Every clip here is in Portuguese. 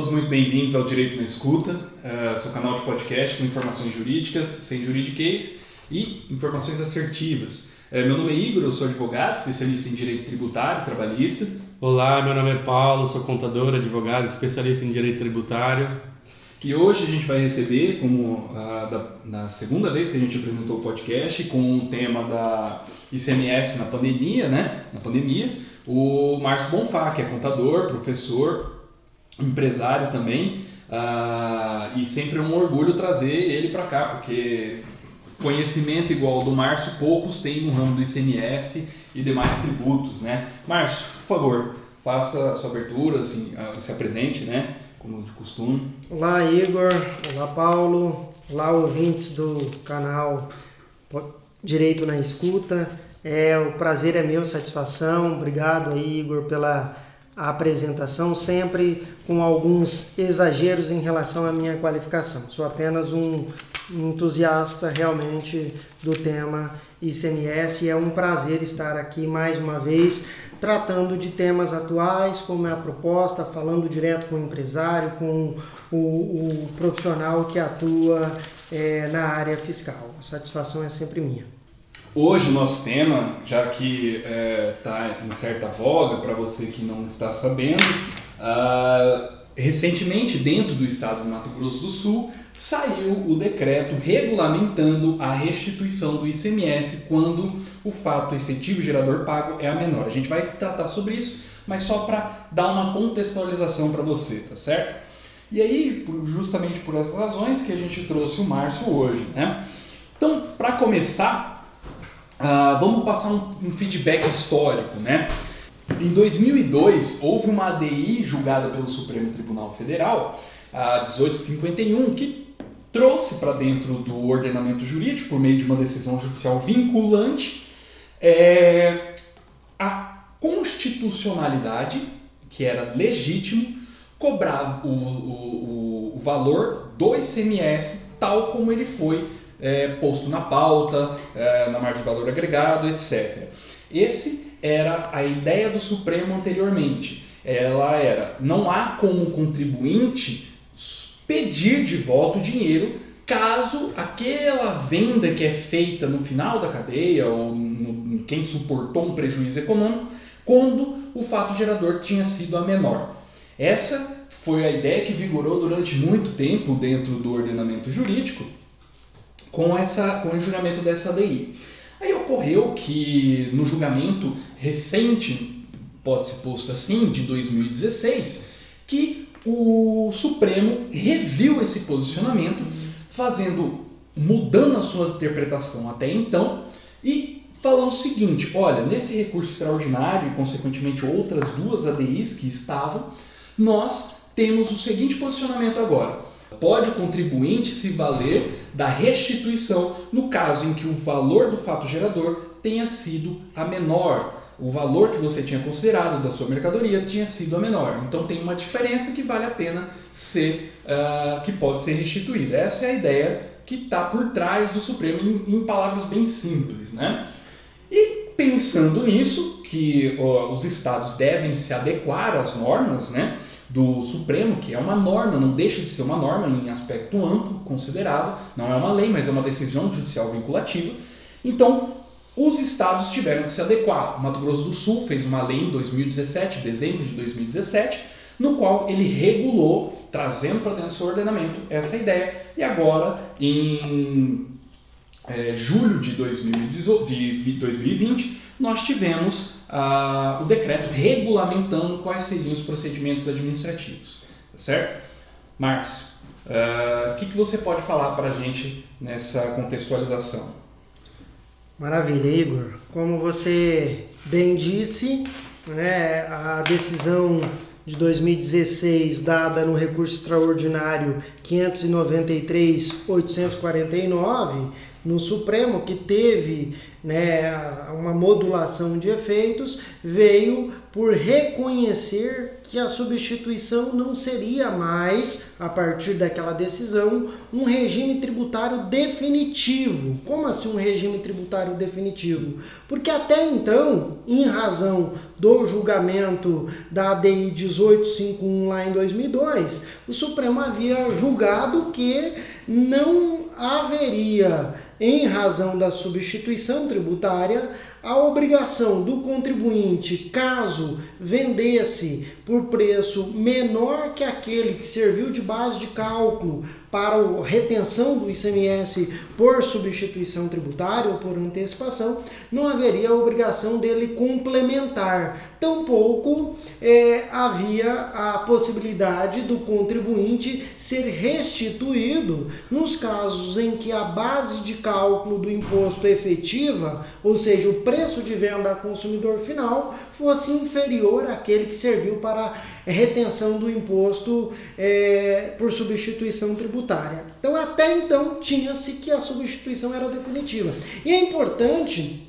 Todos muito bem-vindos ao Direito na Escuta, uh, seu canal de podcast com informações jurídicas, sem juridiquês e informações assertivas. Uh, meu nome é Igor, eu sou advogado, especialista em Direito Tributário e Trabalhista. Olá, meu nome é Paulo, sou contador, advogado, especialista em Direito Tributário. Que hoje a gente vai receber, como uh, da, na segunda vez que a gente apresentou o podcast, com o tema da ICMS na pandemia, né? Na pandemia, o Márcio Bonfá, que é contador, professor, empresário também, uh, e sempre é um orgulho trazer ele para cá, porque conhecimento igual do Márcio poucos têm no ramo do ICMS e demais tributos, né? Márcio, por favor, faça a sua abertura, assim, uh, se apresente, né? Como de costume. Olá, Igor. Olá, Paulo. Olá, ouvintes do canal Direito na Escuta. É, o prazer é meu, satisfação. Obrigado aí, Igor, pela a apresentação, sempre com alguns exageros em relação à minha qualificação. Sou apenas um entusiasta realmente do tema ICMS e é um prazer estar aqui mais uma vez tratando de temas atuais, como é a proposta, falando direto com o empresário, com o, o profissional que atua é, na área fiscal. A satisfação é sempre minha. Hoje o nosso tema, já que está é, tá em certa voga para você que não está sabendo, uh, recentemente dentro do estado do Mato Grosso do Sul saiu o decreto regulamentando a restituição do ICMS quando o fato efetivo gerador pago é a menor. A gente vai tratar sobre isso, mas só para dar uma contextualização para você, tá certo? E aí, justamente por essas razões que a gente trouxe o Márcio hoje, né? Então, para começar, Uh, vamos passar um, um, feedback histórico, né? Em 2002, houve uma ADI julgada pelo Supremo Tribunal Federal, a 1851, que trouxe para dentro do ordenamento jurídico, por meio de uma decisão judicial vinculante, é, a constitucionalidade, que era legítimo, cobrar o, o, o valor do ICMS tal como ele foi é, posto na pauta, é, na margem de valor agregado, etc. Esse era a ideia do Supremo anteriormente. Ela era, não há como contribuinte pedir de volta o dinheiro caso aquela venda que é feita no final da cadeia ou no, quem suportou um prejuízo econômico, quando o fato gerador tinha sido a menor. Essa foi a ideia que vigorou durante muito tempo dentro do ordenamento jurídico com, essa, com o julgamento dessa ADI. Aí ocorreu que no julgamento recente, pode ser posto assim, de 2016, que o Supremo reviu esse posicionamento, fazendo, mudando a sua interpretação até então e falando o seguinte: olha, nesse recurso extraordinário e, consequentemente, outras duas ADIs que estavam, nós temos o seguinte posicionamento agora Pode o contribuinte se valer da restituição no caso em que o valor do fato gerador tenha sido a menor. O valor que você tinha considerado da sua mercadoria tinha sido a menor. Então tem uma diferença que vale a pena ser, uh, que pode ser restituída. Essa é a ideia que está por trás do Supremo em, em, palavras bem simples, né? E pensando nisso, que uh, os estados devem se adequar às normas, né? Do Supremo, que é uma norma, não deixa de ser uma norma em aspecto amplo, considerado, não é uma lei, mas é uma decisão judicial vinculativa. Então, os estados tiveram que se adequar. O Mato Grosso do Sul fez uma lei em 2017, dezembro de 2017, no qual ele regulou, trazendo para dentro do seu ordenamento essa ideia, e agora, em é, julho de, 2020, nós tivemos o decreto regulamentando quais seriam os procedimentos administrativos. Tá certo? Márcio, ah, o que, que você pode falar para a gente nessa contextualização? Maravilha, Igor. Como você bem disse, né, a decisão de 2016, dada no recurso extraordinário 593-849, no Supremo, que teve né, uma modulação de efeitos, veio por reconhecer que a substituição não seria mais, a partir daquela decisão, um regime tributário definitivo. Como assim um regime tributário definitivo? Porque até então, em razão do julgamento da ADI 1851 lá em 2002, o Supremo havia julgado que não haveria, em razão da substituição tributária, a obrigação do contribuinte, caso vendesse por preço menor que aquele que serviu de base de cálculo para a retenção do ICMS por substituição tributária ou por antecipação, não haveria a obrigação dele complementar. Tampouco é, havia a possibilidade do contribuinte ser restituído nos casos em que a base de cálculo do imposto efetiva, ou seja, o preço de venda ao consumidor final, fosse inferior àquele que serviu para retenção do imposto é, por substituição tributária. Então, até então, tinha-se que a substituição era definitiva. E é importante,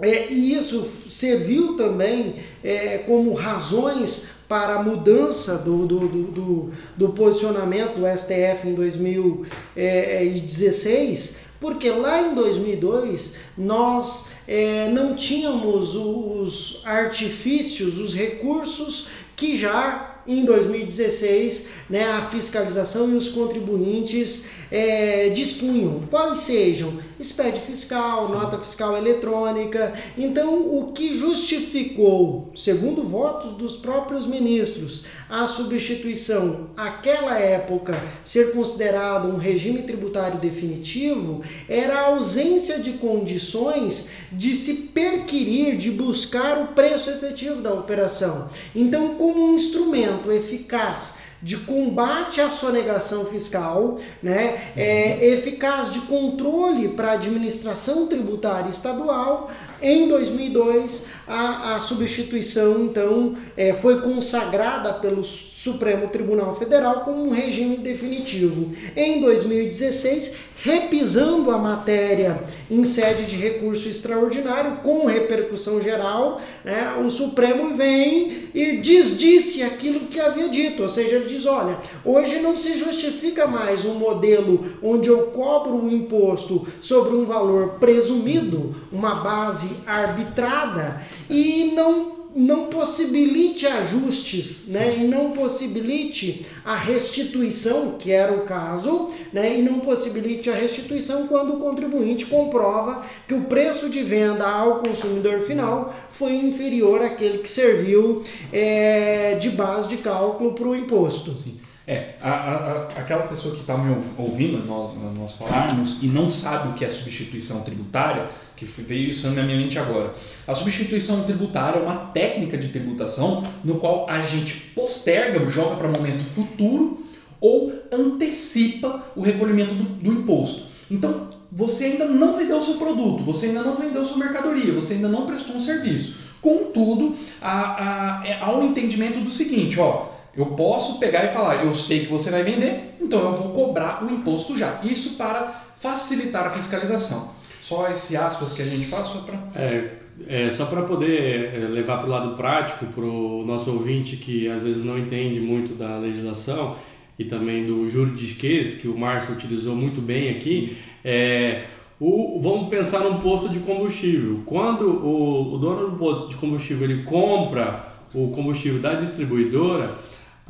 é, e isso serviu também é, como razões para a mudança do, do, do, do, posicionamento do STF em 2016, porque lá em 2002 nós é, não tínhamos os artifícios, os recursos que já em 2016 né, a fiscalização e os contribuintes é, dispunham, quais sejam SPED fiscal, Sim. nota fiscal eletrônica. Então, o que justificou, segundo votos dos próprios ministros, a substituição, aquela época, ser considerado um regime tributário definitivo, era a ausência de condições de se perquirir, de buscar o preço efetivo da operação. Então, como um instrumento eficaz de combate à sonegação fiscal, né, é, eficaz de controle para a administração tributária estadual. Em 2002, a, a substituição então é, foi consagrada pelos Supremo Tribunal Federal como um regime definitivo. Em 2016, repisando a matéria em sede de recurso extraordinário, com repercussão geral, né, o Supremo vem e desdisse aquilo que havia dito, ou seja, ele diz: olha, hoje não se justifica mais um modelo onde eu cobro um imposto sobre um valor presumido, uma base arbitrada, e não não possibilite ajustes, né, e não possibilite a restituição, que era o caso, né, e não possibilite a restituição quando o contribuinte comprova que o preço de venda ao consumidor final foi inferior àquele que serviu é, de base de cálculo para o imposto. Sim. É, a, a, aquela pessoa que está me ouvindo nós, nós falarmos e não sabe o que é substituição tributária, que veio isso na minha mente agora. A substituição tributária é uma técnica de tributação no qual a gente posterga, joga para momento futuro ou antecipa o recolhimento do, do imposto. Então, você ainda não vendeu seu produto, você ainda não vendeu sua mercadoria, você ainda não prestou um serviço. Contudo, há, há, é, há um entendimento do seguinte, ó, eu posso pegar e falar, eu sei que você vai vender, então eu vou cobrar o imposto já. Isso para facilitar a fiscalização. Só esse aspas que a gente faz só para. É, é, só para poder é, levar para o lado prático, para o nosso ouvinte que às vezes não entende muito da legislação e também do juridiquês, que o Márcio utilizou muito bem aqui, é, o, vamos pensar num posto de combustível. Quando o, o dono do posto de combustível ele compra o combustível da distribuidora,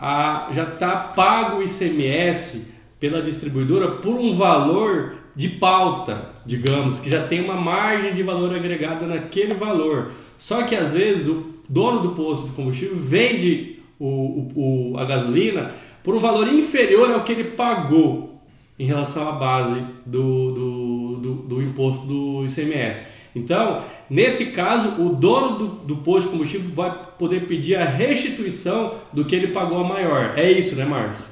a, já está pago o ICMS pela distribuidora por um valor de pauta, digamos, que já tem uma margem de valor agregada naquele valor. Só que às vezes o dono do posto de combustível vende o, o, o, a gasolina por um valor inferior ao que ele pagou em relação à base do, do, do, do imposto do ICMS. Então, nesse caso, o dono do, do posto de combustível vai poder pedir a restituição do que ele pagou a maior. É isso, né, Márcio?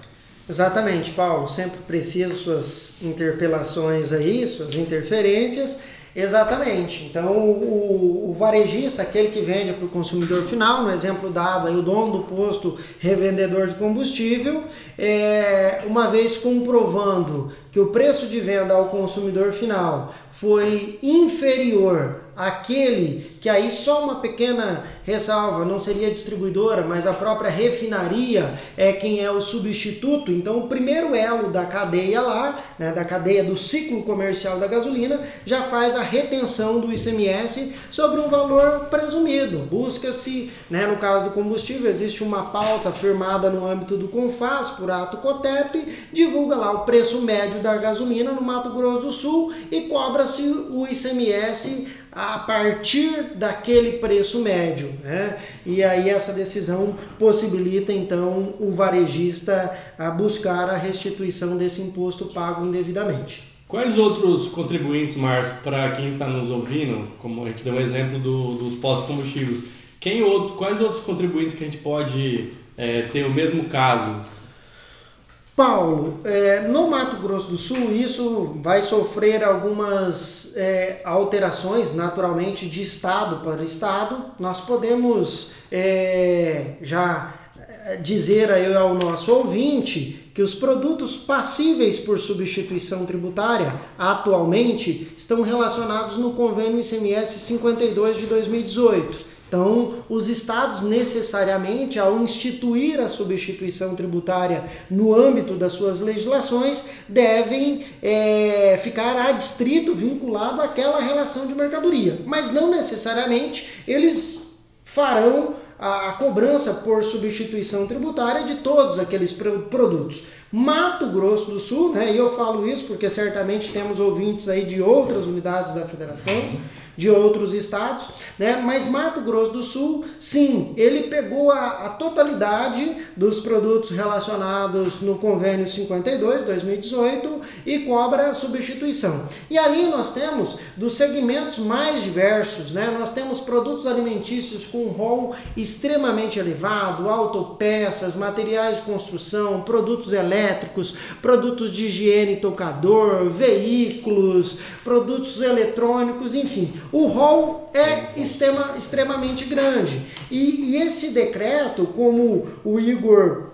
Exatamente, Paulo. Sempre preciso suas interpelações aí, suas interferências. Exatamente. Então, o, o, varejista, aquele que vende para o consumidor final, no exemplo dado aí, o dono do posto revendedor de combustível, é, uma vez comprovando que o preço de venda ao consumidor final foi inferior àquele que aí só uma pequena ressalva, não seria distribuidora, mas a própria refinaria é quem é o substituto. Então, o primeiro elo da cadeia lá, né, da cadeia do ciclo comercial da gasolina, já faz a retenção do ICMS sobre um valor presumido. Busca-se, né, no caso do combustível, existe uma pauta firmada no âmbito do CONFAS por ato COTEP, divulga lá o preço médio da gasolina no Mato Grosso do Sul e cobra-se o ICMS a partir daquele preço médio. Né? E aí essa decisão possibilita então o varejista a buscar a restituição desse imposto pago indevidamente. Quais outros contribuintes, Márcio, para quem está nos ouvindo, como a gente deu um exemplo do, dos postos combustíveis, quem outro, quais outros contribuintes que a gente pode é, ter o mesmo caso? Paulo, é, no Mato Grosso do Sul isso vai sofrer algumas é, alterações naturalmente de estado para estado. Nós podemos é, já é, dizer aí ao nosso ouvinte que os produtos passíveis por substituição tributária atualmente estão relacionados no convênio ICMS 52 de 2018. Então, os estados necessariamente, ao instituir a substituição tributária no âmbito das suas legislações, devem é, ficar adstrito, vinculado àquela relação de mercadoria. Mas não necessariamente eles farão a, cobrança por substituição tributária de todos aqueles produtos. Mato Grosso do Sul, né, e eu falo isso porque certamente temos ouvintes aí de outras unidades da federação de outros estados, né? Mas Mato Grosso do Sul, sim, ele pegou a, a totalidade dos produtos relacionados no convênio 52 2018 e cobra substituição. E ali nós temos dos segmentos mais diversos, né? Nós temos produtos alimentícios com rol extremamente elevado, autopeças, materiais de construção, produtos elétricos, produtos de higiene tocador, veículos, produtos eletrônicos, enfim. O rol é extrema, extremamente grande. E, e esse decreto, como o Igor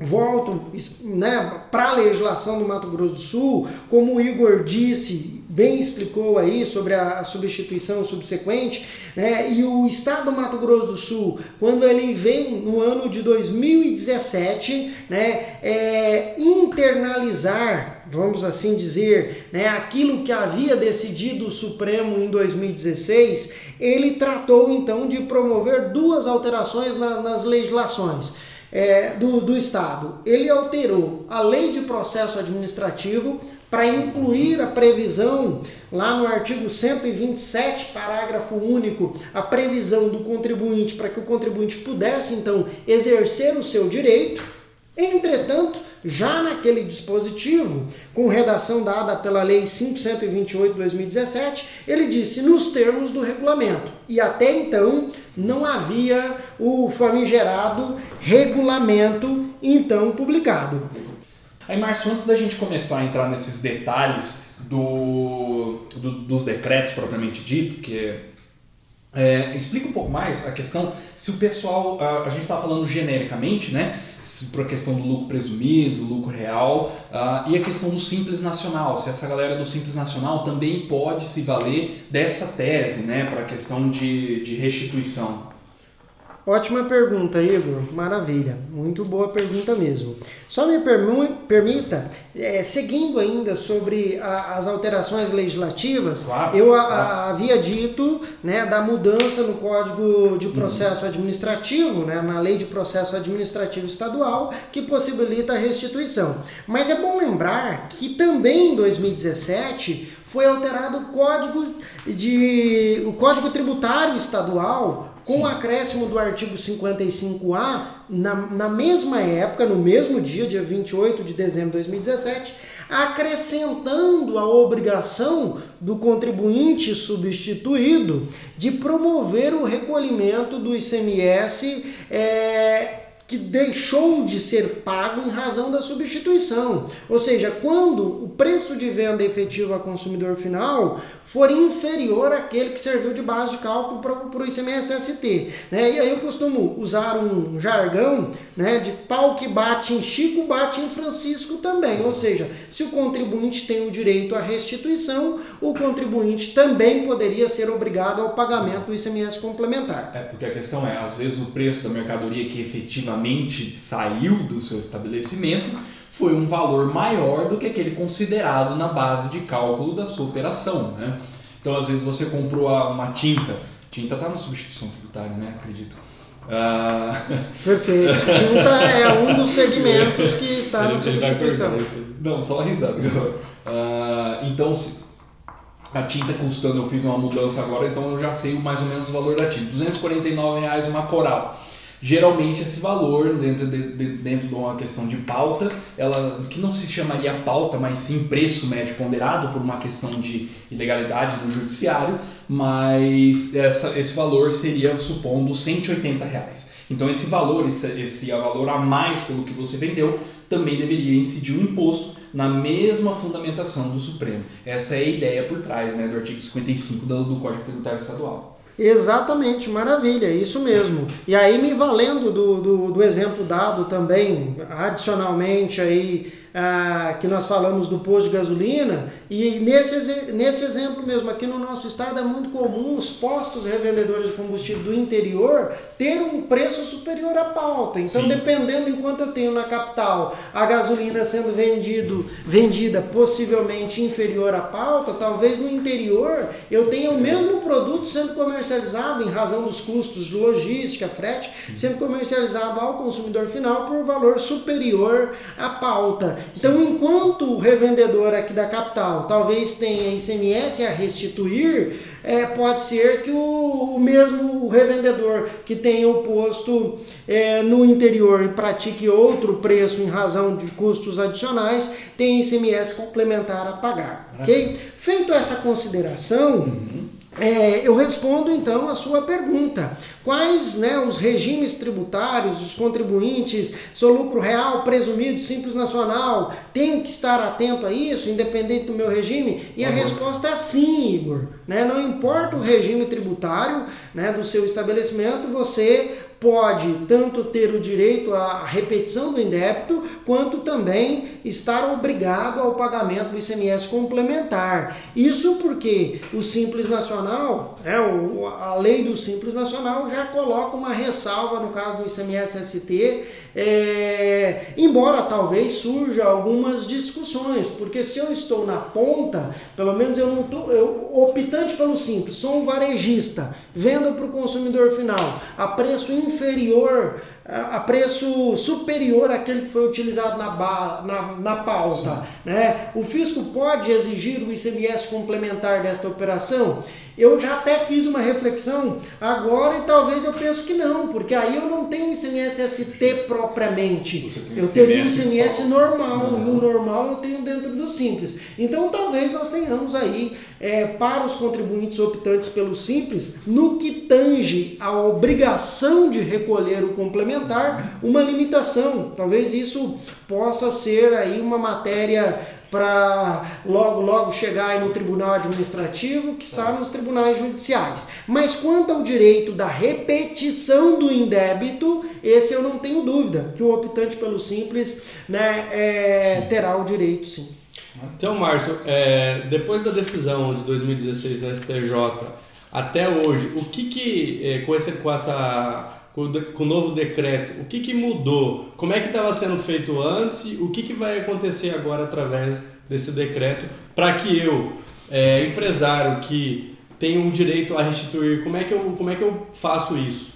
volto né, para a legislação do Mato Grosso do Sul, como o Igor disse, bem explicou aí sobre a substituição subsequente, né, e o Estado do Mato Grosso do Sul, quando ele vem no ano de 2017, né, é, internalizar, vamos assim dizer, né, aquilo que havia decidido o Supremo em 2016, ele tratou então de promover duas alterações na, nas legislações é, do, do Estado. Ele alterou a lei de processo administrativo para incluir a previsão, lá no artigo 127, parágrafo único, a previsão do contribuinte para que o contribuinte pudesse então exercer o seu direito. Entretanto, já naquele dispositivo, com redação dada pela Lei 5128/2017, ele disse nos termos do regulamento. E até então não havia o famigerado regulamento então publicado. Aí, Márcio, antes da gente começar a entrar nesses detalhes do, do dos decretos propriamente dito, que é explica um pouco mais a questão, se o pessoal, a, a gente está falando genericamente, né, para a questão do lucro presumido, lucro real, uh, e a questão do Simples Nacional, se essa galera do Simples Nacional também pode se valer dessa tese, né, para a questão de, de restituição. Ótima pergunta, Igor. Maravilha. Muito boa pergunta mesmo. Só me permita, é, seguindo ainda sobre a, as alterações legislativas, claro, eu a, a, havia dito né, da mudança no Código de Processo uhum. Administrativo, né, na Lei de Processo Administrativo Estadual, que possibilita a restituição. Mas é bom lembrar que também em 2017 foi alterado o Código, de, o Código Tributário Estadual com o acréscimo do artigo 55A, na, na mesma época, no mesmo dia, dia 28 de dezembro de 2017, acrescentando a obrigação do contribuinte substituído de promover o recolhimento do ICMS é, que deixou de ser pago em razão da substituição. Ou seja, quando o preço de venda efetivo a consumidor final for inferior àquele que serviu de base de cálculo para o ICMS-ST. Né? E aí eu costumo usar um jargão né, de pau que bate em Chico, bate em Francisco também. Ou seja, se o contribuinte tem o direito à restituição, o contribuinte também poderia ser obrigado ao pagamento do ICMS complementar. É, porque a questão é, às vezes o preço da mercadoria que efetivamente saiu do seu estabelecimento foi um valor maior do que aquele considerado na base de cálculo da sua operação. Né? Então, às vezes, você comprou uma tinta, tinta está na substituição tributária, né? Acredito. Ah... Perfeito. Tinta é um dos segmentos que está na substituição. Não, só a risada. Ah, então, se a tinta custando, eu fiz uma mudança agora, então eu já sei mais ou menos o valor da tinta. R$ reais uma coral. Geralmente esse valor, dentro de, de, dentro de uma questão de pauta, ela que não se chamaria pauta, mas sim preço médio ponderado por uma questão de ilegalidade no judiciário, mas essa, esse valor seria, supondo, 180 reais. Então esse valor, esse, esse valor a mais pelo que você vendeu, também deveria incidir o imposto na mesma fundamentação do Supremo. Essa é a ideia por trás né, do artigo 55 do, do Código Tributário Estadual. Exatamente, maravilha, isso mesmo. E aí me valendo do, do, do exemplo dado também, adicionalmente aí ah, que nós falamos do posto de gasolina, e nesse, nesse exemplo mesmo, aqui no nosso estado é muito comum os postos revendedores de combustível do interior ter um preço superior à pauta. Então, Sim. dependendo enquanto eu tenho na capital a gasolina sendo vendido, vendida possivelmente inferior à pauta, talvez no interior eu tenha o mesmo produto sendo comercializado em razão dos custos de logística, frete, sendo comercializado ao consumidor final por valor superior à pauta. Então, enquanto o revendedor aqui da capital talvez tenha ICMS a restituir, é, pode ser que o, o, mesmo revendedor que tenha o posto é, no interior e pratique outro preço em razão de custos adicionais, tenha ICMS complementar a pagar. Ok? Feito essa consideração. Uhum é, eu respondo então a sua pergunta. Quais né, os regimes tributários, os contribuintes, seu lucro real, presumido, simples nacional, tenho que estar atento a isso, independente do meu regime? E a uhum. resposta é sim, Igor. Né? Não importa o regime tributário né, do seu estabelecimento, você pode tanto ter o direito à repetição do indébito, quanto também estar obrigado ao pagamento do ICMS complementar. Isso porque o Simples Nacional, é, a lei do Simples Nacional já coloca uma ressalva no caso do ICMS-ST, é, embora talvez surja algumas discussões, porque se eu estou na ponta, pelo menos eu não estou, optante pelo simples, sou um varejista, vendo para o consumidor final a preço inferior a preço superior àquele que foi utilizado na, na, na pauta. Né? O fisco pode exigir o ICMS complementar desta operação? Eu já até fiz uma reflexão agora e talvez eu penso que não, porque aí eu não tenho ICMS ST propriamente. Eu teria ICMS normal, e o normal eu tenho dentro do simples. Então talvez nós tenhamos aí, é, para os contribuintes optantes pelo simples, no que tange a obrigação de recolher o complementar, uma limitação. Talvez isso possa ser aí uma matéria para logo, logo chegar no tribunal administrativo, que está nos tribunais judiciais. Mas quanto ao direito da repetição do indébito, esse eu não tenho dúvida, que o optante pelo simples né, é, terá o direito sim. Então, Márcio, é, depois da decisão de 2016 da STJ até hoje, o que que, é, com, esse, com essa com o novo decreto, o que, que mudou? Como é que estava sendo feito antes o que, que vai acontecer agora através desse decreto para que eu, é, empresário que tenho direito a restituir, como é que eu, como é que eu faço isso?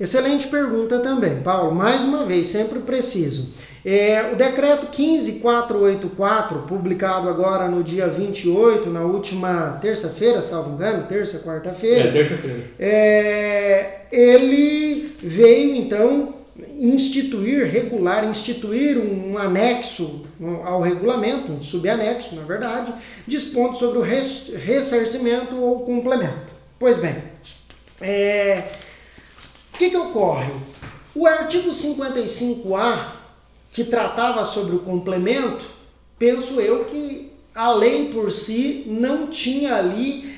Excelente pergunta também, Paulo. Mais uma vez, sempre preciso. É, o decreto 15484, publicado agora no dia 28, na última terça-feira, salvo engano, terça, quarta-feira. É, terça-feira. É, ele veio então instituir, regular, instituir um anexo ao regulamento, um subanexo, na verdade, dispondo sobre o ressarcimento ou complemento. Pois bem, é, o que, que ocorre? O artigo 55A que tratava sobre o complemento, penso eu que a lei por si não tinha ali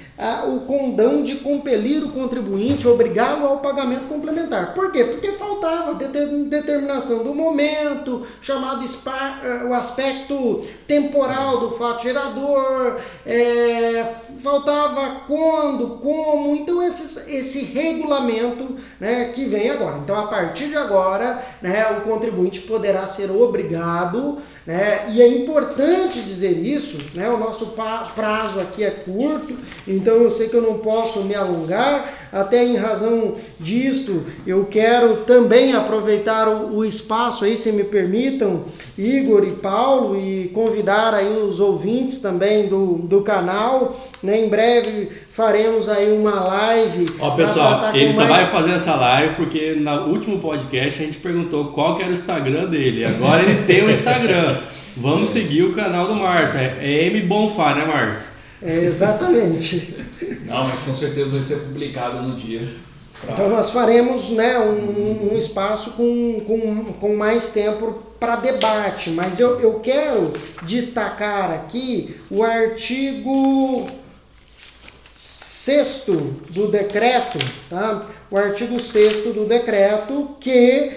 o condão de compelir o contribuinte, obrigá-lo ao pagamento complementar. Por quê? Porque faltava determinação do momento, chamado eh, o aspecto temporal do fato gerador, é, faltava quando, como, então esse, regulamento né, que vem agora. Então, a partir de agora, né, o contribuinte poderá ser obrigado né? E é importante dizer isso, né? o nosso prazo aqui é curto, então eu sei que eu não posso me alongar, até em razão disto, eu quero também aproveitar o, o espaço aí, se me permitam, Igor e Paulo, e convidar aí os ouvintes também do, do canal, né? em breve faremos aí uma live. Ó, pessoal, ele só mais... vai fazer essa live porque no último podcast a gente perguntou qual que era o Instagram dele. Agora ele tem o Instagram. Vamos seguir o canal do Márcio. É M Bonfá, né, Márcio? É, exatamente. Não, mas com certeza vai ser publicado no dia. Pra... Então nós faremos né, um, um espaço com, com, com mais tempo para debate, mas eu, eu quero destacar aqui o artigo sexto do decreto, tá? o artigo 6 do decreto, que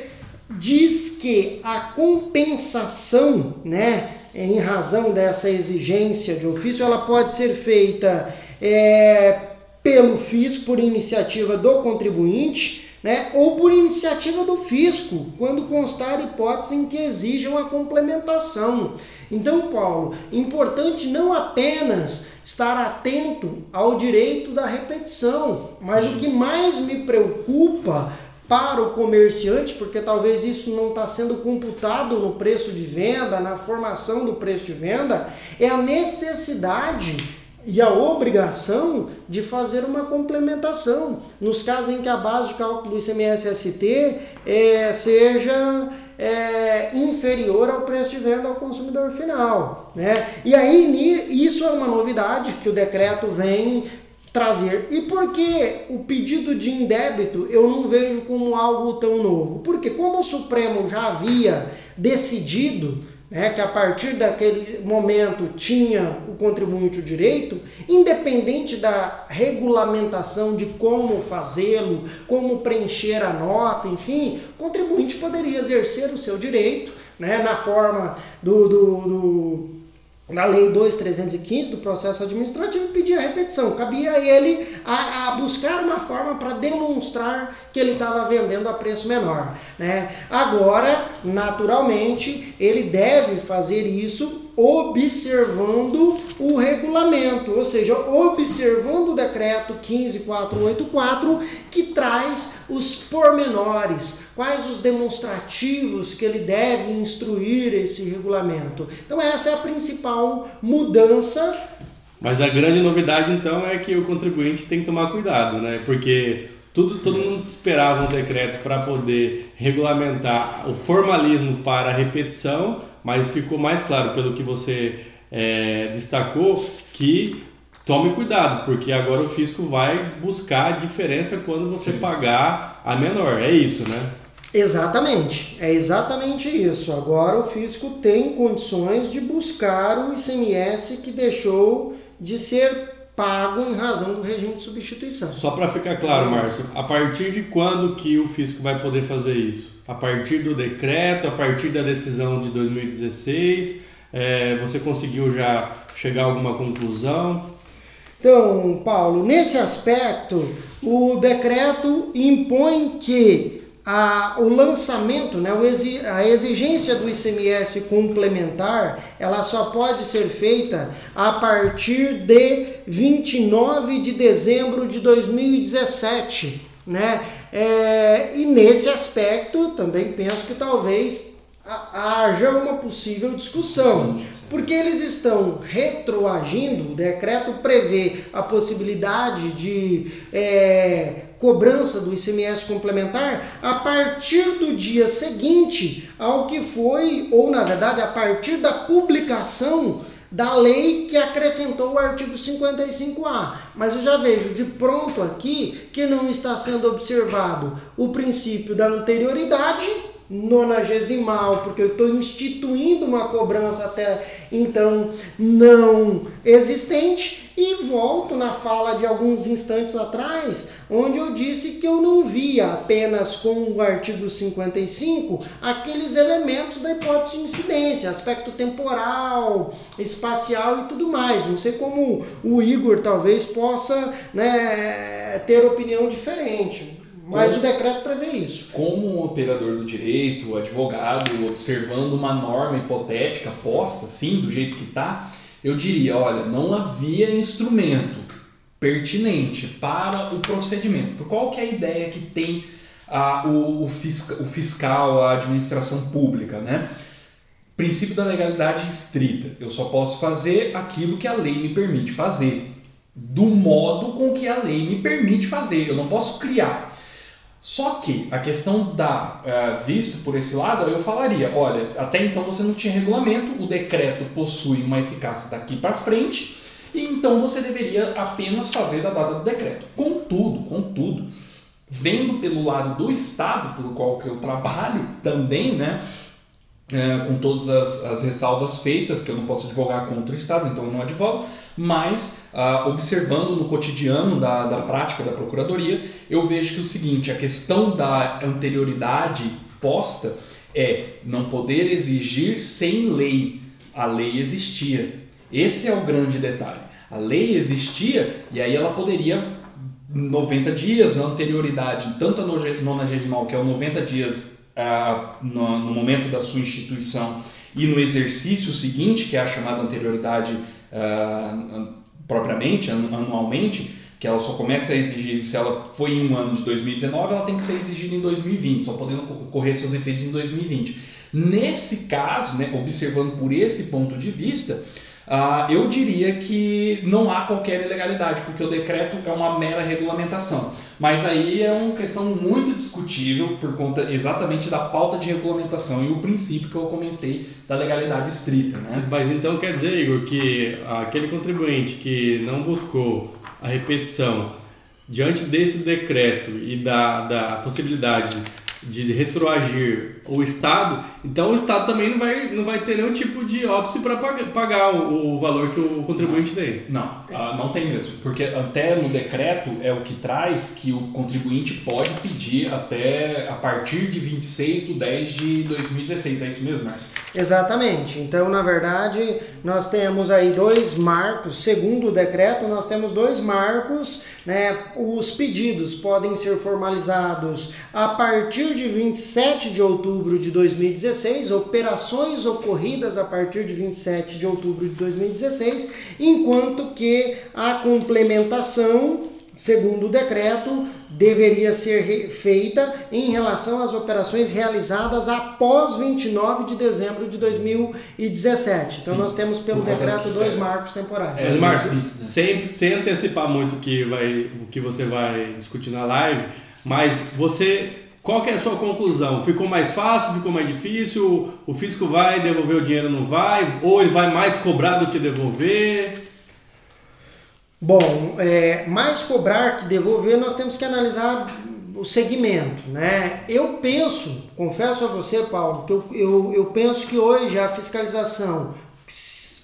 diz que a compensação, né, em razão dessa exigência de ofício, ela pode ser feita é, pelo fisco, por iniciativa do contribuinte, né, ou por iniciativa do fisco, quando constar hipótese em que exijam a complementação. Então, Paulo, importante não apenas estar atento ao direito da repetição. Mas Sim. o que mais me preocupa para o comerciante, porque talvez isso não está sendo computado no preço de venda, na formação do preço de venda, é a necessidade e a obrigação de fazer uma complementação. Nos casos em que a base de cálculo do ICMS-ST é, seja é, inferior ao preço de venda ao consumidor final. Né? E aí isso é uma novidade que o decreto vem trazer. E por que o pedido de indébito eu não vejo como algo tão novo? Porque como o Supremo já havia decidido né, que a partir daquele momento tinha o contribuinte o direito, independente da regulamentação de como fazê-lo, como preencher a nota, enfim, o contribuinte poderia exercer o seu direito né, na forma do, do, do na Lei 2315 do processo administrativo e pedir a repetição. Cabia a ele a, a buscar uma forma para demonstrar que ele estava vendendo a preço menor. Né? Agora, naturalmente, ele deve fazer isso observando o regulamento, ou seja, observando o decreto 15484 que traz os pormenores, quais os demonstrativos que ele deve instruir esse regulamento. Então essa é a principal mudança. Mas a grande novidade então é que o contribuinte tem que tomar cuidado, né? Porque tudo, todo mundo esperava um decreto para poder regulamentar o formalismo para a repetição, mas ficou mais claro pelo que você é, destacou que tome cuidado, porque agora o fisco vai buscar a diferença quando você Sim. pagar a menor. É isso, né? Exatamente, é exatamente isso. Agora o fisco tem condições de buscar o ICMS que deixou de ser pago em razão do regime de substituição. Só para ficar claro, Márcio, a partir de quando que o fisco vai poder fazer isso? A partir do decreto, a partir da decisão de 2016, é, você conseguiu já chegar a alguma conclusão? Então, Paulo, nesse aspecto, o decreto impõe que a, o lançamento, né, a exigência do ICMS complementar, ela só pode ser feita a partir de 29 de dezembro de 2017. Né? É, e nesse aspecto também penso que talvez haja uma possível discussão, porque eles estão retroagindo, o decreto prevê a possibilidade de é, cobrança do ICMS complementar a partir do dia seguinte ao que foi, ou na verdade, a partir da publicação da lei que acrescentou o artigo 55A. Mas eu já vejo de pronto aqui que não está sendo observado o princípio da anterioridade nonagesimal, porque eu estou instituindo uma cobrança até então não existente e volto na fala de alguns instantes atrás, onde eu disse que eu não via apenas com o artigo 55 aqueles elementos da hipótese de incidência, aspecto temporal, espacial e tudo mais. Não sei como o Igor talvez possa né, ter opinião diferente. Mas o decreto prevê isso. Como um operador do direito, advogado, observando uma norma hipotética posta, sim, do jeito que está, eu diria, olha, não havia instrumento pertinente para o procedimento. Qual que é a ideia que tem a, o, o, fisca, o fiscal, a administração pública, né? Princípio da legalidade estrita. Eu só posso fazer aquilo que a lei me permite fazer, do modo com que a lei me permite fazer. Eu não posso criar. Só que a questão da uh, visto por esse lado, eu falaria, olha, até então você não tinha regulamento, o decreto possui uma eficácia daqui para frente, e então você deveria apenas fazer da data do decreto. Contudo, contudo, vendo pelo lado do Estado, pelo qual que eu trabalho também, né, é, com todas as, as, ressalvas feitas, que eu não posso advogar contra o Estado, então eu não advogo, mas ah, observando no cotidiano da, da prática da Procuradoria, eu vejo que o seguinte, a questão da anterioridade posta é não poder exigir sem lei. A lei existia. Esse é o grande detalhe. A lei existia e aí ela poderia 90 dias, a anterioridade, tanto a nonagesimal, que é o 90 dias no, no, momento da sua instituição e no exercício seguinte, que é a chamada anterioridade uh, propriamente, anualmente, que ela só começa a exigir, se ela foi em um ano de 2019, ela tem que ser exigida em 2020, só podendo ocorrer seus efeitos em 2020. Nesse caso, né, observando por esse ponto de vista, Uh, eu diria que não há qualquer ilegalidade, porque o decreto é uma mera regulamentação. Mas aí é uma questão muito discutível por conta exatamente da falta de regulamentação e o princípio que eu comentei da legalidade estrita. Né? Mas então quer dizer, Igor, que aquele contribuinte que não buscou a repetição diante desse decreto e da, da possibilidade de retroagir o Estado, então o Estado também não vai, não vai ter nenhum tipo de óbice para pagar o, o, valor que o contribuinte tem. Não, uh, não tem mesmo, porque até no decreto é o que traz que o contribuinte pode pedir até a partir de 26 de 10 de 2016, é isso mesmo, Márcio? Exatamente, então na verdade nós temos aí dois marcos, segundo o decreto nós temos dois marcos, né, os pedidos podem ser formalizados a partir de 27 de outubro de 2016, operações ocorridas a partir de 27 de outubro de 2016, enquanto que a complementação, segundo o decreto, deveria ser feita em relação às operações realizadas após 29 de dezembro de 2017. Então Sim. nós temos pelo decreto dois é. marcos temporais. É, Marcos, sem, sem antecipar muito o que, vai, o que você vai discutir na live, mas você qual que é a sua conclusão? Ficou mais fácil, ficou mais difícil? O fisco vai devolver o dinheiro não vai? Ou ele vai mais cobrar do que devolver? Bom, é, mais cobrar que devolver, nós temos que analisar o segmento, né? Eu penso, confesso a você, Paulo, que eu, eu, eu penso que hoje a fiscalização,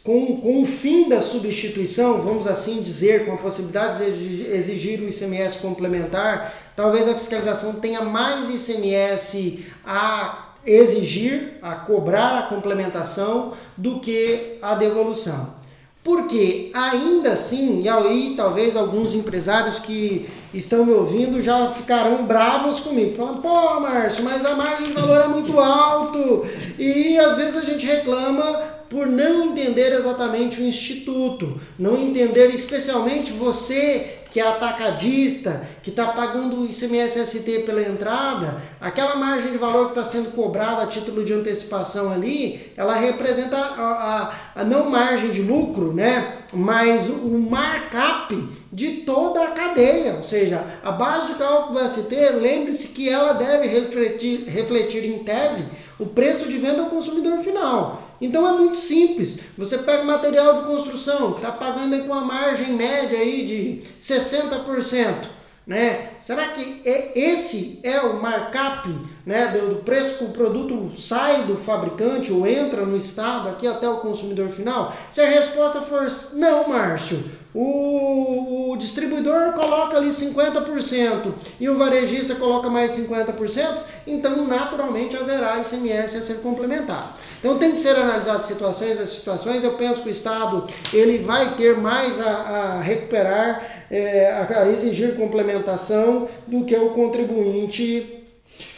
com, com o fim da substituição, vamos assim dizer, com a possibilidade de exigir o ICMS complementar, talvez a fiscalização tenha mais ICMS a exigir, a cobrar a complementação do que a devolução. Porque ainda assim, e aí talvez alguns empresários que estão me ouvindo já ficarão bravos comigo, falando, pô Márcio, mas a margem de valor é muito alto. E às vezes a gente reclama por não entender exatamente o instituto, não entender especialmente você que é atacadista, que está pagando o ICMS-ST pela entrada, aquela margem de valor que está sendo cobrada a título de antecipação ali, ela representa a, a, a, não margem de lucro, né? mas o markup de toda a cadeia, ou seja, a base de cálculo do ST, lembre-se que ela deve refletir, refletir em tese o preço de venda ao consumidor final. Então é muito simples. Você pega material de construção, está pagando com uma margem média aí de 60%. Né? Será que é, esse é o markup né, do, preço que o produto sai do fabricante ou entra no estado aqui até o consumidor final? Se a resposta for não, Márcio, o, o, distribuidor coloca ali 50% e o varejista coloca mais 50%, então naturalmente haverá ICMS a ser complementado. Então tem que ser analisado situações a situações. Eu penso que o Estado ele vai ter mais a, a recuperar, é, a exigir complementação do que o contribuinte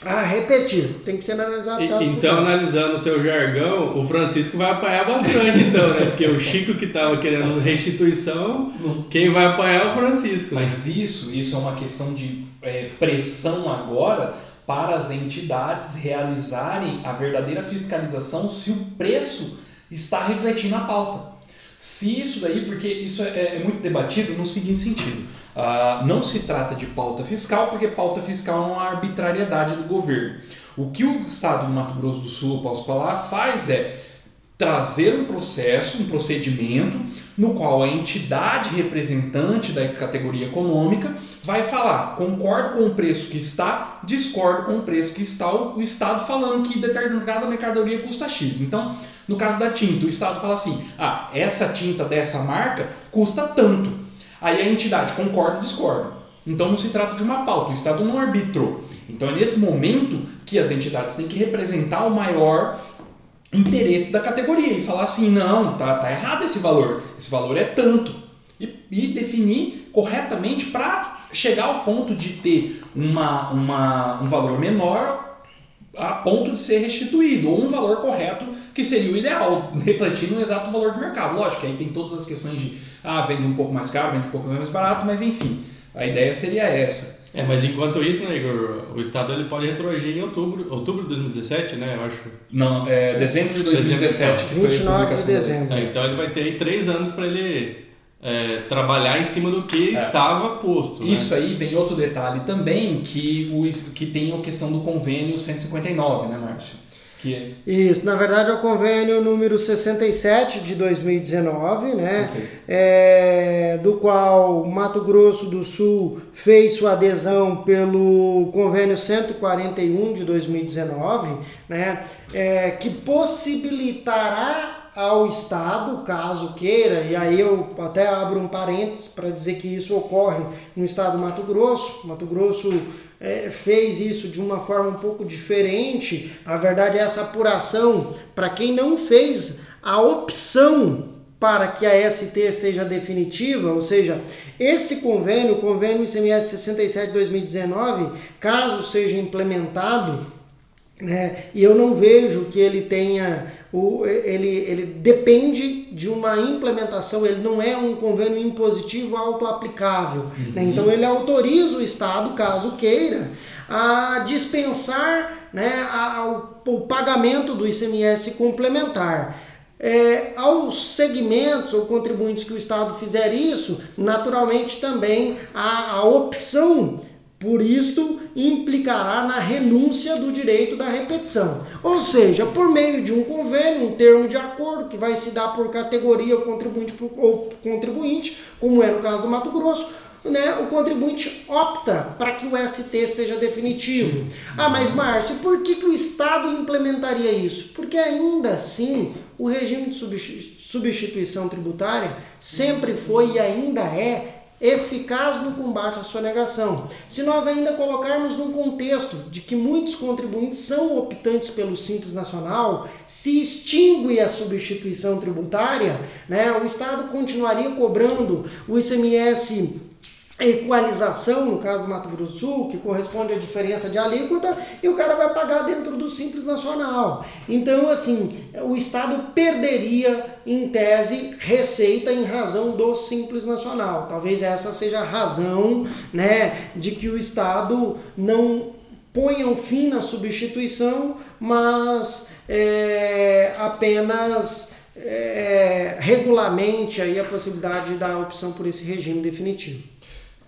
a repetir, tem que ser analisado. E, então, analisando o seu jargão, o Francisco vai apanhar bastante, então, né? Porque o Chico que estava querendo restituição, quem vai apanhar é o Francisco. Mas isso, isso é uma questão de é, pressão agora para as entidades realizarem a verdadeira fiscalização se o preço está refletindo a pauta. Se isso daí, porque isso é, é muito debatido no seguinte sentido: uh, não se trata de pauta fiscal, porque pauta fiscal é uma arbitrariedade do governo. O que o Estado do Mato Grosso do Sul, eu posso falar, faz é trazer um processo, um procedimento no qual a entidade representante da categoria econômica vai falar, concordo com o preço que está, discordo com o preço que está, o, Estado falando que determinada mercadoria custa X. Então, no caso da tinta, o Estado fala assim, ah, essa tinta dessa marca custa tanto. Aí a entidade concorda ou discorda. Então não se trata de uma pauta, o Estado não arbitrou. Então é nesse momento que as entidades têm que representar o maior interesse da categoria e falar assim, não, tá, tá errado esse valor, esse valor é tanto. E, e definir corretamente para chegar ao ponto de ter uma, uma, um valor menor a ponto de ser restituído, ou um valor correto que seria o ideal, refletindo o exato valor do mercado. Lógico que aí tem todas as questões de, ah, vende um pouco mais caro, vende um pouco mais barato, mas enfim, a ideia seria essa. É, mas enquanto isso, né, Igor, o Estado ele pode retroagir em outubro, outubro de 2017, né, eu acho. Não, é dezembro de 2017 que foi a publicação. De dezembro. É, então ele vai ter aí três anos para ele é, trabalhar em cima do que é. estava posto. Né? Isso aí vem outro detalhe também, que, o, que tem a questão do convênio 159, né, Márcio? Que é... Isso, na verdade é o convênio número 67 de 2019, né? É, do qual Mato Grosso do Sul fez sua adesão pelo convênio 141 de 2019, né? É, que possibilitará ao Estado, caso queira, e aí eu até abro um parênteses para dizer que isso ocorre no Estado do Mato Grosso. Mato Grosso é, fez isso de uma forma um pouco diferente. A verdade é essa apuração para quem não fez a opção para que a ST seja definitiva, ou seja, esse convênio, o convênio ICMS 67/2019, caso seja implementado, né, e eu não vejo que ele tenha o, ele, ele depende de uma implementação, ele não é um convênio impositivo auto-aplicável. Né? Uhum. Né? Então ele autoriza o Estado, caso queira, a dispensar né, a, ao, o pagamento do ICMS complementar. É, aos segmentos ou contribuintes que o Estado fizer isso, naturalmente também a, a opção por isto, implicará na renúncia do direito da repetição. Ou seja, por meio de um convênio, um termo de acordo que vai se dar por categoria contribuinte, ou contribuinte como é no caso do Mato Grosso, né, o contribuinte opta para que o ST seja definitivo. Ah, mas Márcio, por que, que o Estado implementaria isso? Porque ainda assim o regime de substituição tributária sempre foi e ainda é eficaz no combate à sonegação. Se nós ainda colocarmos no contexto de que muitos contribuintes são optantes pelo Simples Nacional, se extingue a substituição tributária, né, o Estado continuaria cobrando o ICMS equalização, no caso do Mato Grosso do Sul, que corresponde à diferença de alíquota, e o cara vai pagar dentro do Simples Nacional. Então, assim, o Estado perderia, em tese, receita em razão do Simples Nacional. Talvez essa seja a razão né, de que o Estado não ponha um fim na substituição, mas é, apenas é, regulamente aí a possibilidade da opção por esse regime definitivo.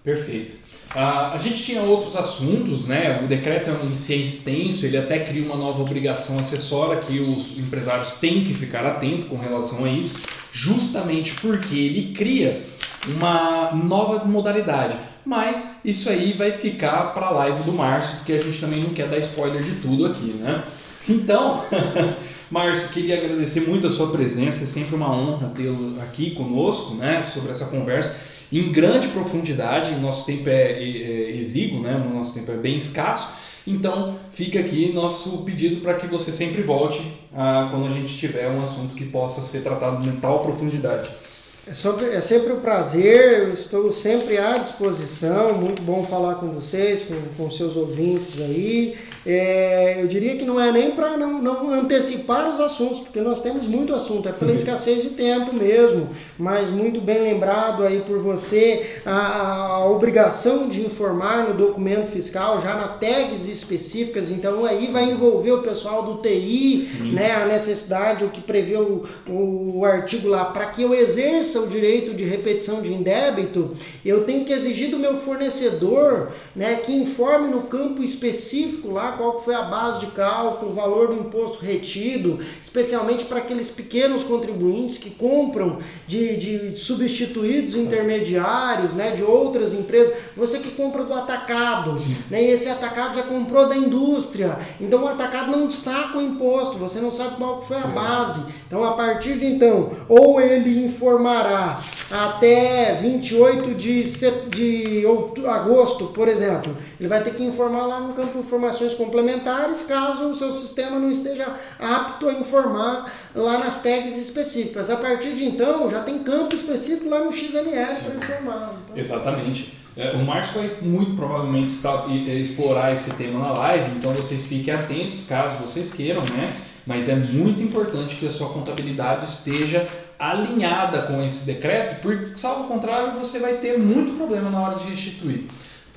Perfeito. Uh, a gente tinha outros assuntos, né? O decreto em si é extenso, ele até cria uma nova obrigação acessória que os empresários têm que ficar atentos com relação a isso, justamente porque ele cria uma nova modalidade. mas isso aí vai ficar para a live do Márcio, porque a gente também não quer dar spoiler de tudo aqui, né? Então, Márcio, queria agradecer muito a sua presença, é sempre uma honra tê-lo aqui conosco, né, sobre essa conversa em grande profundidade, nosso tempo é, é exíguo, né, o nosso tempo é bem escasso, então fica aqui nosso pedido para que você sempre volte quando a gente tiver um assunto que possa ser tratado em tal profundidade. É, sobre, é sempre um prazer, eu estou sempre à disposição, muito bom falar com vocês, com, com seus ouvintes aí. É, eu diria que não é nem para não, não, antecipar os assuntos, porque nós temos muito assunto, é pela uhum. escassez de tempo mesmo, mas muito bem lembrado aí por você a, a obrigação de informar no documento fiscal, já na tags específicas, então aí vai envolver o pessoal do TI, Sim. né, a necessidade, o que prevê o, o, o artigo lá, para que eu exerça o direito de repetição de indébito, eu tenho que exigir do meu fornecedor né, que informe no campo específico lá qual foi a base de cálculo, o valor do imposto retido, especialmente para aqueles pequenos contribuintes que compram de, de substituídos intermediários, né, de outras empresas. Você que compra do atacado, né, e esse atacado já comprou da indústria, então o atacado não destaca o imposto, você não sabe qual foi a base. Então, a partir de então, ou ele informará até 28 de, de agosto, por exemplo, ele vai ter que informar lá no campo de informações complementares, caso o seu sistema não esteja apto a informar lá nas tags específicas. A partir de então, já tem campo específico lá no XML para informar. Então... Exatamente. É, o Márcio vai muito provavelmente explorar esse tema na live, então vocês fiquem atentos caso vocês queiram, né? Mas é muito importante que a sua contabilidade esteja alinhada com esse decreto, porque, salvo contrário, você vai ter muito problema na hora de restituir.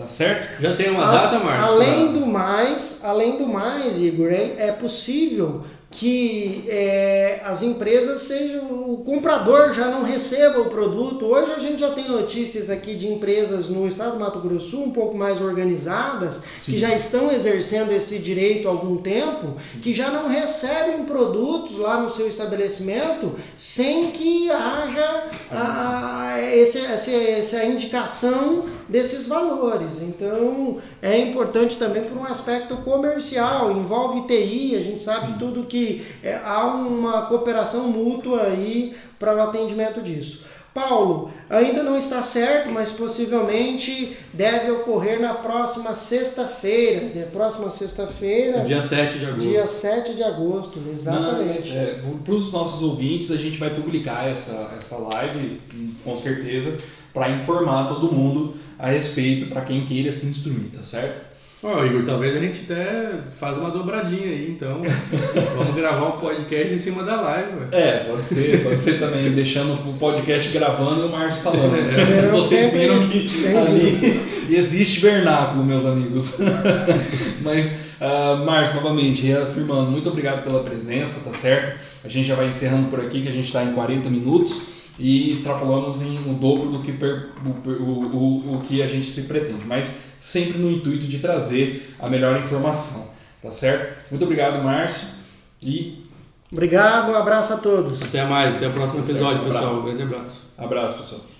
Tá certo? Já tem uma a, data, Márcio? Além do mais, além do mais, Igor, é, é possível que é, as empresas sejam, o comprador já não receba o produto. Hoje a gente já tem notícias aqui de empresas no estado do Mato Grosso Sul um pouco mais organizadas, Sim. que já estão exercendo esse direito há algum tempo, Sim. que já não recebem produtos lá no seu estabelecimento sem que haja a, a, esse, essa, essa indicação desses valores. Então é importante também por um aspecto comercial, envolve TI, a gente sabe Sim. tudo que é, há uma cooperação mútua aí para o atendimento disso. Paulo, ainda não está certo, mas possivelmente deve ocorrer na próxima sexta-feira. Próxima sexta-feira. Dia 7 de agosto. Dia 7 de agosto, exatamente. É, para os nossos ouvintes, a gente vai publicar essa, essa live, com certeza, para informar todo mundo a respeito, para quem queira se instruir, tá certo? Ó, oh, Igor, talvez a gente até faz uma dobradinha aí, então. Vamos gravar um podcast em cima da live. Ué. É, pode ser, pode ser também, deixando o podcast gravando e o Márcio falando. É. Vocês viram que ali existe vernáculo, meus amigos. Mas, uh, Márcio, novamente, reafirmando, muito obrigado pela presença, tá certo? A gente já vai encerrando por aqui, que a gente está em 40 minutos e extrapolamos em o dobro do que per, o, o, o que a gente se pretende. Mas sempre no intuito de trazer a melhor informação, tá certo? Muito obrigado, Márcio, e... Obrigado, um abraço a todos. Até mais, até o próximo tá episódio, pessoal. Um grande abraço. Abraço, pessoal.